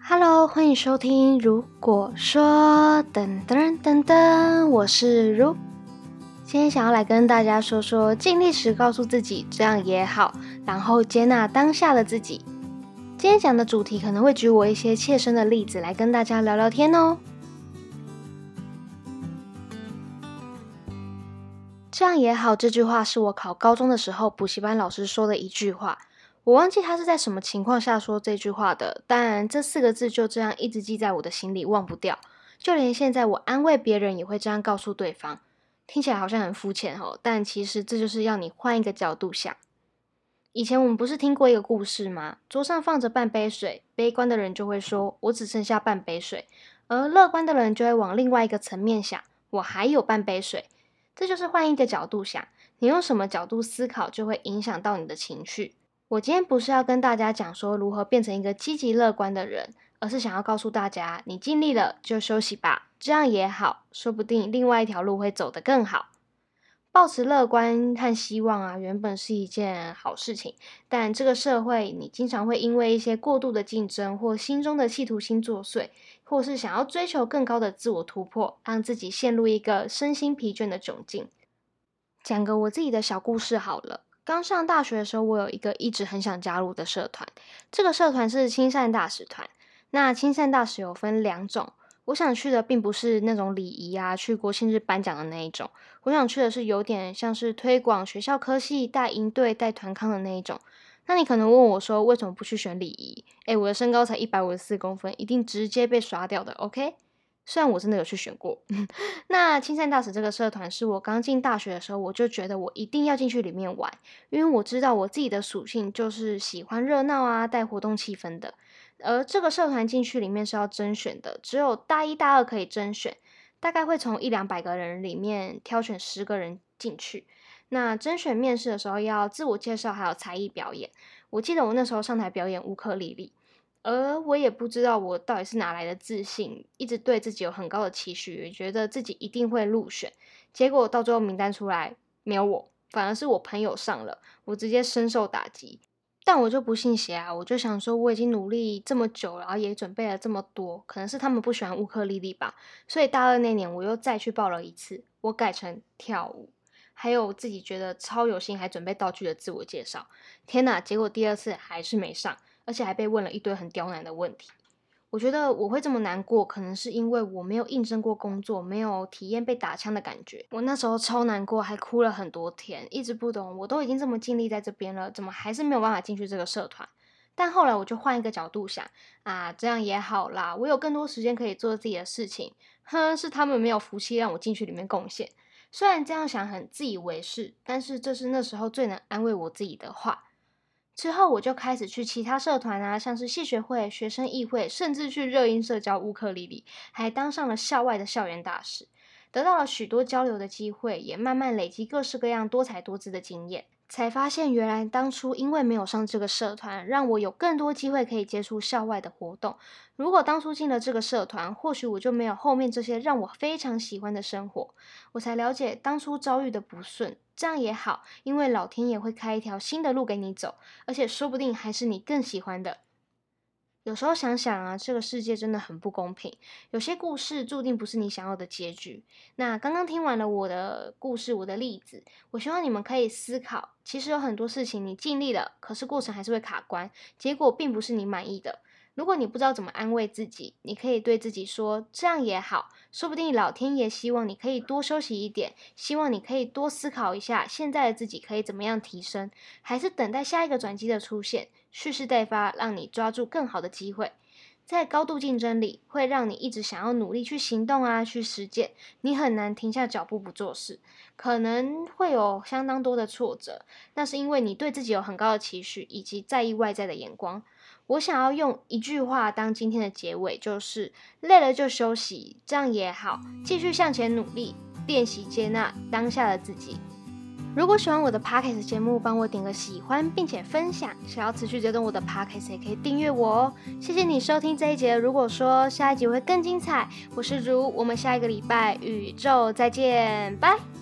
Hello，欢迎收听。如果说噔噔噔噔，我是如。今天想要来跟大家说说，尽力时告诉自己这样也好，然后接纳当下的自己。今天讲的主题可能会举我一些切身的例子来跟大家聊聊天哦。这样也好，这句话是我考高中的时候补习班老师说的一句话。我忘记他是在什么情况下说这句话的，但这四个字就这样一直记在我的心里，忘不掉。就连现在我安慰别人，也会这样告诉对方。听起来好像很肤浅哦，但其实这就是要你换一个角度想。以前我们不是听过一个故事吗？桌上放着半杯水，悲观的人就会说：“我只剩下半杯水。”而乐观的人就会往另外一个层面想：“我还有半杯水。”这就是换一个角度想，你用什么角度思考，就会影响到你的情绪。我今天不是要跟大家讲说如何变成一个积极乐观的人，而是想要告诉大家，你尽力了就休息吧，这样也好，说不定另外一条路会走得更好。保持乐观和希望啊，原本是一件好事情，但这个社会，你经常会因为一些过度的竞争，或心中的企图心作祟，或是想要追求更高的自我突破，让自己陷入一个身心疲倦的窘境。讲个我自己的小故事好了。刚上大学的时候，我有一个一直很想加入的社团。这个社团是亲善大使团。那亲善大使有分两种，我想去的并不是那种礼仪啊，去国庆日颁奖的那一种。我想去的是有点像是推广学校科系、带营队、带团康的那一种。那你可能问我说，为什么不去选礼仪？诶，我的身高才一百五十四公分，一定直接被刷掉的。OK。虽然我真的有去选过，那青山大使这个社团是我刚进大学的时候，我就觉得我一定要进去里面玩，因为我知道我自己的属性就是喜欢热闹啊，带活动气氛的。而这个社团进去里面是要甄选的，只有大一、大二可以甄选，大概会从一两百个人里面挑选十个人进去。那甄选面试的时候要自我介绍，还有才艺表演。我记得我那时候上台表演乌克丽丽。而我也不知道我到底是哪来的自信，一直对自己有很高的期许，觉得自己一定会入选。结果到最后名单出来没有我，反而是我朋友上了，我直接深受打击。但我就不信邪啊，我就想说我已经努力这么久，然后也准备了这么多，可能是他们不喜欢乌克丽丽吧。所以大二那年我又再去报了一次，我改成跳舞，还有自己觉得超有心，还准备道具的自我介绍。天哪！结果第二次还是没上。而且还被问了一堆很刁难的问题。我觉得我会这么难过，可能是因为我没有应征过工作，没有体验被打枪的感觉。我那时候超难过，还哭了很多天，一直不懂，我都已经这么尽力在这边了，怎么还是没有办法进去这个社团？但后来我就换一个角度想，啊，这样也好啦，我有更多时间可以做自己的事情。哼，是他们没有福气让我进去里面贡献。虽然这样想很自以为是，但是这是那时候最能安慰我自己的话。之后我就开始去其他社团啊，像是系学会、学生议会，甚至去热音社交乌克丽丽，还当上了校外的校园大使，得到了许多交流的机会，也慢慢累积各式各样多才多姿的经验。才发现，原来当初因为没有上这个社团，让我有更多机会可以接触校外的活动。如果当初进了这个社团，或许我就没有后面这些让我非常喜欢的生活。我才了解当初遭遇的不顺，这样也好，因为老天爷会开一条新的路给你走，而且说不定还是你更喜欢的。有时候想想啊，这个世界真的很不公平。有些故事注定不是你想要的结局。那刚刚听完了我的故事，我的例子，我希望你们可以思考，其实有很多事情你尽力了，可是过程还是会卡关，结果并不是你满意的。如果你不知道怎么安慰自己，你可以对自己说：“这样也好，说不定老天爷希望你可以多休息一点，希望你可以多思考一下现在的自己可以怎么样提升，还是等待下一个转机的出现。”蓄势待发，让你抓住更好的机会。在高度竞争里，会让你一直想要努力去行动啊，去实践。你很难停下脚步不做事，可能会有相当多的挫折。那是因为你对自己有很高的期许，以及在意外在的眼光。我想要用一句话当今天的结尾，就是累了就休息，这样也好，继续向前努力，练习接纳当下的自己。如果喜欢我的 podcast 节目，帮我点个喜欢，并且分享。想要持续追踪我的 podcast，也可以订阅我哦。谢谢你收听这一节。如果说下一集会更精彩，我是如，我们下一个礼拜宇宙再见，拜。